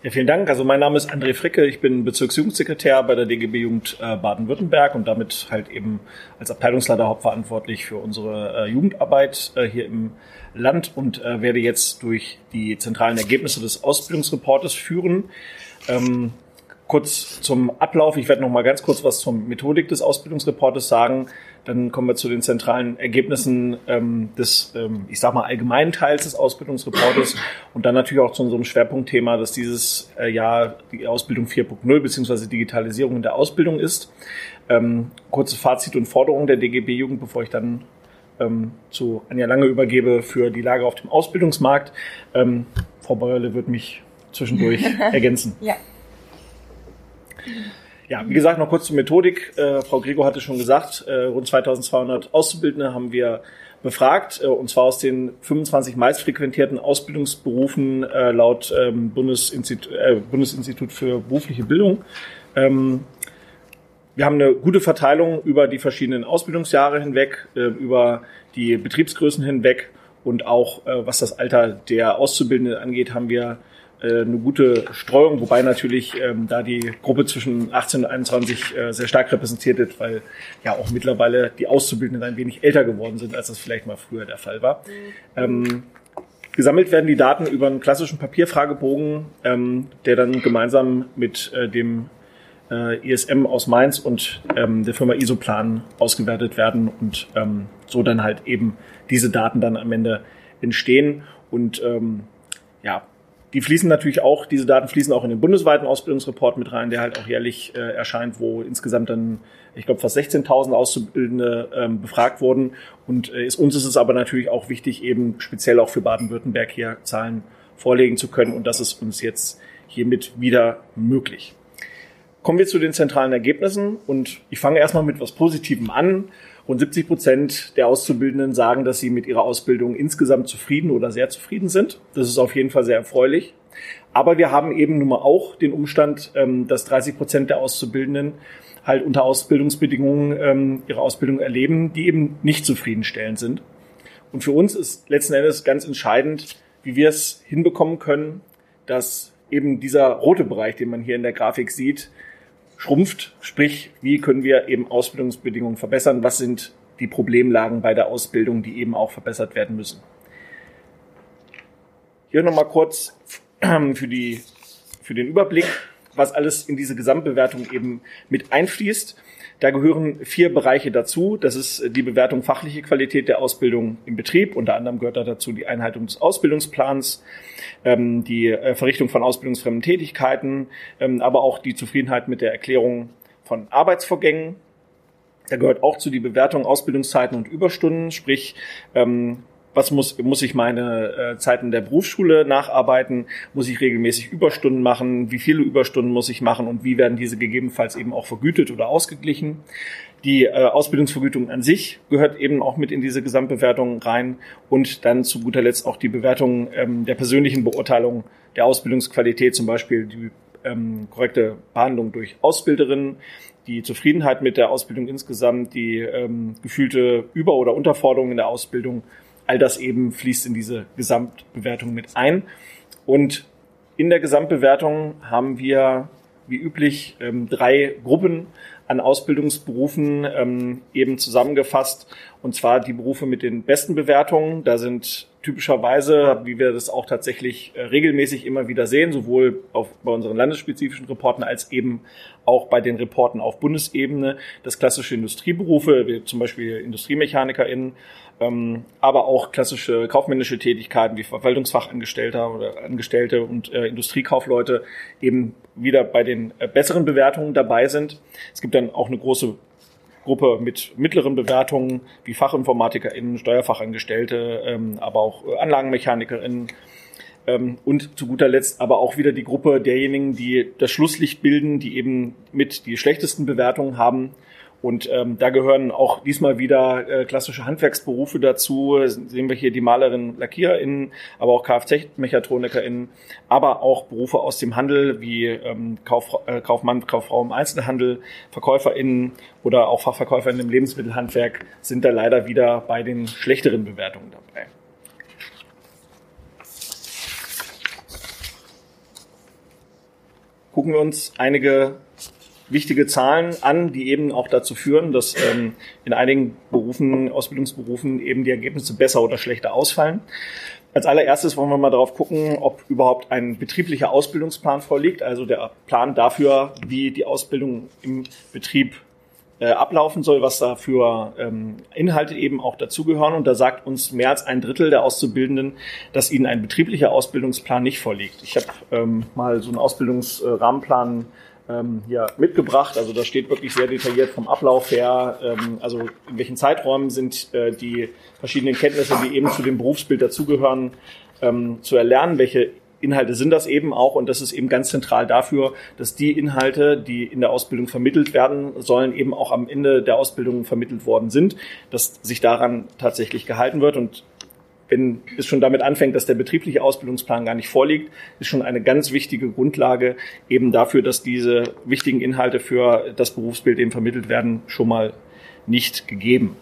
Ja, vielen Dank. Also mein Name ist André Fricke. Ich bin Bezirksjugendsekretär bei der DGB Jugend äh, Baden-Württemberg und damit halt eben als Abteilungsleiter hauptverantwortlich für unsere äh, Jugendarbeit äh, hier im Land und werde jetzt durch die zentralen Ergebnisse des Ausbildungsreportes führen. Ähm, kurz zum Ablauf. Ich werde noch mal ganz kurz was zur Methodik des Ausbildungsreportes sagen. Dann kommen wir zu den zentralen Ergebnissen ähm, des, ähm, ich sag mal, allgemeinen Teils des Ausbildungsreportes und dann natürlich auch zu unserem Schwerpunktthema, dass dieses äh, Jahr die Ausbildung 4.0 beziehungsweise Digitalisierung in der Ausbildung ist. Ähm, kurzes Fazit und Forderung der DGB-Jugend, bevor ich dann ähm, zu Anja Lange übergebe für die Lage auf dem Ausbildungsmarkt. Ähm, Frau Beuerle wird mich zwischendurch ergänzen. Ja. Ja, wie gesagt, noch kurz zur Methodik. Äh, Frau Gregor hatte schon gesagt, äh, rund 2200 Auszubildende haben wir befragt, äh, und zwar aus den 25 meistfrequentierten Ausbildungsberufen äh, laut ähm, Bundesinstitut, äh, Bundesinstitut für berufliche Bildung. Ähm, wir haben eine gute Verteilung über die verschiedenen Ausbildungsjahre hinweg, äh, über die Betriebsgrößen hinweg und auch was das Alter der Auszubildenden angeht, haben wir äh, eine gute Streuung, wobei natürlich ähm, da die Gruppe zwischen 18 und 21 äh, sehr stark repräsentiert wird, weil ja auch mittlerweile die Auszubildenden ein wenig älter geworden sind, als das vielleicht mal früher der Fall war. Ähm, gesammelt werden die Daten über einen klassischen Papierfragebogen, ähm, der dann gemeinsam mit äh, dem äh, ISM aus Mainz und ähm, der Firma Isoplan ausgewertet werden und ähm, so dann halt eben diese Daten dann am Ende entstehen und ähm, ja, die fließen natürlich auch, diese Daten fließen auch in den bundesweiten Ausbildungsreport mit rein, der halt auch jährlich äh, erscheint, wo insgesamt dann, ich glaube, fast 16.000 Auszubildende ähm, befragt wurden. Und äh, ist, uns ist es aber natürlich auch wichtig, eben speziell auch für Baden-Württemberg hier Zahlen vorlegen zu können. Und das ist uns jetzt hiermit wieder möglich. Kommen wir zu den zentralen Ergebnissen. Und ich fange erstmal mit was Positivem an. Rund 70 Prozent der Auszubildenden sagen, dass sie mit ihrer Ausbildung insgesamt zufrieden oder sehr zufrieden sind. Das ist auf jeden Fall sehr erfreulich. Aber wir haben eben nun mal auch den Umstand, ähm, dass 30 Prozent der Auszubildenden halt unter Ausbildungsbedingungen ähm, ihre Ausbildung erleben, die eben nicht zufriedenstellend sind. Und für uns ist letzten Endes ganz entscheidend, wie wir es hinbekommen können, dass eben dieser rote Bereich, den man hier in der Grafik sieht, schrumpft. Sprich, wie können wir eben Ausbildungsbedingungen verbessern? Was sind die Problemlagen bei der Ausbildung, die eben auch verbessert werden müssen? Hier nochmal kurz für, die, für den Überblick, was alles in diese Gesamtbewertung eben mit einfließt. Da gehören vier Bereiche dazu. Das ist die Bewertung fachliche Qualität der Ausbildung im Betrieb. Unter anderem gehört da dazu die Einhaltung des Ausbildungsplans, ähm, die äh, Verrichtung von ausbildungsfremden Tätigkeiten, ähm, aber auch die Zufriedenheit mit der Erklärung von Arbeitsvorgängen. Da gehört auch zu die Bewertung Ausbildungszeiten und Überstunden, sprich ähm, was muss, muss ich meine äh, Zeiten der Berufsschule nacharbeiten? Muss ich regelmäßig Überstunden machen? Wie viele Überstunden muss ich machen? Und wie werden diese gegebenenfalls eben auch vergütet oder ausgeglichen? Die äh, Ausbildungsvergütung an sich gehört eben auch mit in diese Gesamtbewertung rein und dann zu guter Letzt auch die Bewertung ähm, der persönlichen Beurteilung der Ausbildungsqualität, zum Beispiel die ähm, korrekte Behandlung durch Ausbilderinnen, die Zufriedenheit mit der Ausbildung insgesamt, die ähm, gefühlte Über- oder Unterforderung in der Ausbildung all das eben fließt in diese Gesamtbewertung mit ein. Und in der Gesamtbewertung haben wir wie üblich ähm, drei Gruppen an Ausbildungsberufen ähm, eben zusammengefasst. Und zwar die Berufe mit den besten Bewertungen. Da sind typischerweise, wie wir das auch tatsächlich äh, regelmäßig immer wieder sehen, sowohl auf, bei unseren landesspezifischen Reporten als eben auch bei den Reporten auf Bundesebene, das klassische Industrieberufe, wie zum Beispiel IndustriemechanikerInnen, ähm, aber auch klassische kaufmännische Tätigkeiten wie Verwaltungsfachangestellter oder Angestellte und äh, Industriekaufleute eben wieder bei den äh, besseren Bewertungen dabei sind. Es gibt dann auch eine große Gruppe mit mittleren Bewertungen wie FachinformatikerInnen, Steuerfachangestellte, ähm, aber auch äh, AnlagenmechanikerInnen. Ähm, und zu guter Letzt aber auch wieder die Gruppe derjenigen, die das Schlusslicht bilden, die eben mit die schlechtesten Bewertungen haben und ähm, da gehören auch diesmal wieder äh, klassische Handwerksberufe dazu. Sehen wir hier die Malerinnen, LackiererInnen, aber auch Kfz-MechatronikerInnen, aber auch Berufe aus dem Handel wie ähm, Kauf, äh, Kaufmann, Kauffrau im Einzelhandel, VerkäuferInnen oder auch FachverkäuferInnen im Lebensmittelhandwerk sind da leider wieder bei den schlechteren Bewertungen dabei. gucken wir uns einige wichtige Zahlen an, die eben auch dazu führen, dass ähm, in einigen Berufen, Ausbildungsberufen eben die Ergebnisse besser oder schlechter ausfallen. Als allererstes wollen wir mal darauf gucken, ob überhaupt ein betrieblicher Ausbildungsplan vorliegt, also der Plan dafür, wie die Ausbildung im Betrieb äh, ablaufen soll, was da für ähm, Inhalte eben auch dazugehören. Und da sagt uns mehr als ein Drittel der Auszubildenden, dass ihnen ein betrieblicher Ausbildungsplan nicht vorliegt. Ich habe ähm, mal so einen Ausbildungsrahmenplan ähm, hier mitgebracht. Also da steht wirklich sehr detailliert vom Ablauf her, ähm, also in welchen Zeiträumen sind äh, die verschiedenen Kenntnisse, die eben zu dem Berufsbild dazugehören, ähm, zu erlernen, welche Inhalte sind das eben auch? Und das ist eben ganz zentral dafür, dass die Inhalte, die in der Ausbildung vermittelt werden sollen, eben auch am Ende der Ausbildung vermittelt worden sind, dass sich daran tatsächlich gehalten wird. Und wenn es schon damit anfängt, dass der betriebliche Ausbildungsplan gar nicht vorliegt, ist schon eine ganz wichtige Grundlage eben dafür, dass diese wichtigen Inhalte für das Berufsbild eben vermittelt werden, schon mal nicht gegeben.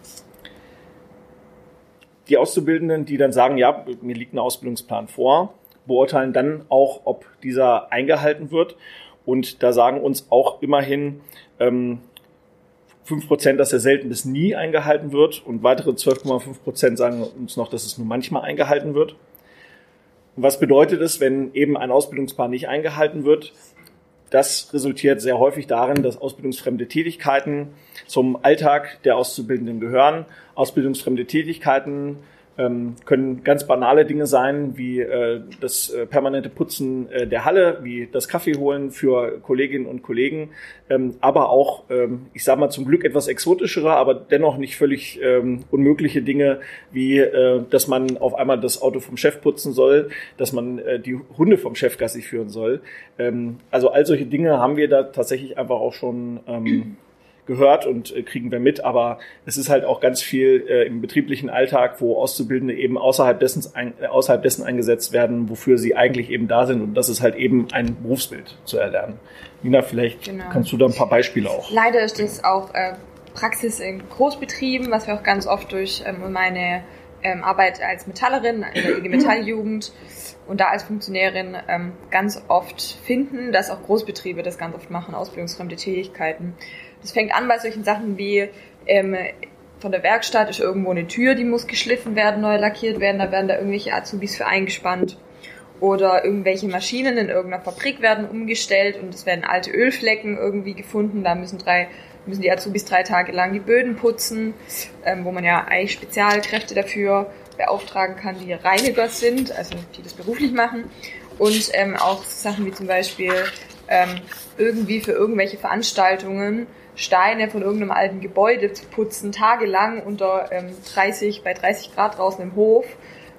Die Auszubildenden, die dann sagen, ja, mir liegt ein Ausbildungsplan vor, beurteilen dann auch, ob dieser eingehalten wird. Und da sagen uns auch immerhin ähm, 5 Prozent, dass er selten bis nie eingehalten wird. Und weitere 12,5 Prozent sagen uns noch, dass es nur manchmal eingehalten wird. Und was bedeutet es, wenn eben ein Ausbildungsplan nicht eingehalten wird? Das resultiert sehr häufig darin, dass ausbildungsfremde Tätigkeiten zum Alltag der Auszubildenden gehören. Ausbildungsfremde Tätigkeiten ähm, können ganz banale Dinge sein, wie äh, das äh, permanente Putzen äh, der Halle, wie das Kaffee holen für Kolleginnen und Kollegen, ähm, aber auch, ähm, ich sage mal zum Glück etwas exotischere, aber dennoch nicht völlig ähm, unmögliche Dinge, wie äh, dass man auf einmal das Auto vom Chef putzen soll, dass man äh, die Hunde vom Chef Gassi führen soll. Ähm, also all solche Dinge haben wir da tatsächlich einfach auch schon ähm, gehört und äh, kriegen wir mit, aber es ist halt auch ganz viel äh, im betrieblichen Alltag, wo Auszubildende eben außerhalb dessen, ein, äh, außerhalb dessen eingesetzt werden, wofür sie eigentlich eben da sind und das ist halt eben ein Berufsbild zu erlernen. Nina, vielleicht genau. kannst du da ein paar Beispiele auch. Leider ist das auch äh, Praxis in Großbetrieben, was wir auch ganz oft durch ähm, meine ähm, Arbeit als Metallerin in der IG Metalljugend und da als Funktionärin ähm, ganz oft finden, dass auch Großbetriebe das ganz oft machen, ausbildungsfremde Tätigkeiten. Das fängt an bei solchen Sachen wie ähm, von der Werkstatt ist irgendwo eine Tür, die muss geschliffen werden, neu lackiert werden, da werden da irgendwelche Azubis für eingespannt. Oder irgendwelche Maschinen in irgendeiner Fabrik werden umgestellt und es werden alte Ölflecken irgendwie gefunden. Da müssen drei, müssen die Azubis drei Tage lang die Böden putzen, ähm, wo man ja eigentlich Spezialkräfte dafür beauftragen kann, die Reiniger sind, also die das beruflich machen. Und ähm, auch Sachen wie zum Beispiel ähm, irgendwie für irgendwelche Veranstaltungen Steine von irgendeinem alten Gebäude zu putzen, tagelang unter ähm, 30, bei 30 Grad draußen im Hof,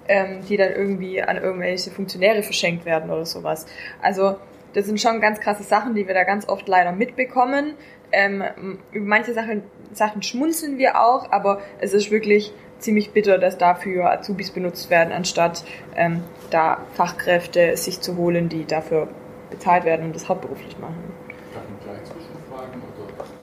ähm, die dann irgendwie an irgendwelche Funktionäre verschenkt werden oder sowas. Also das sind schon ganz krasse Sachen, die wir da ganz oft leider mitbekommen. Ähm, über manche Sachen, Sachen schmunzeln wir auch, aber es ist wirklich ziemlich bitter, dass dafür Azubis benutzt werden, anstatt ähm, da Fachkräfte sich zu holen, die dafür bezahlt werden und das hauptberuflich machen.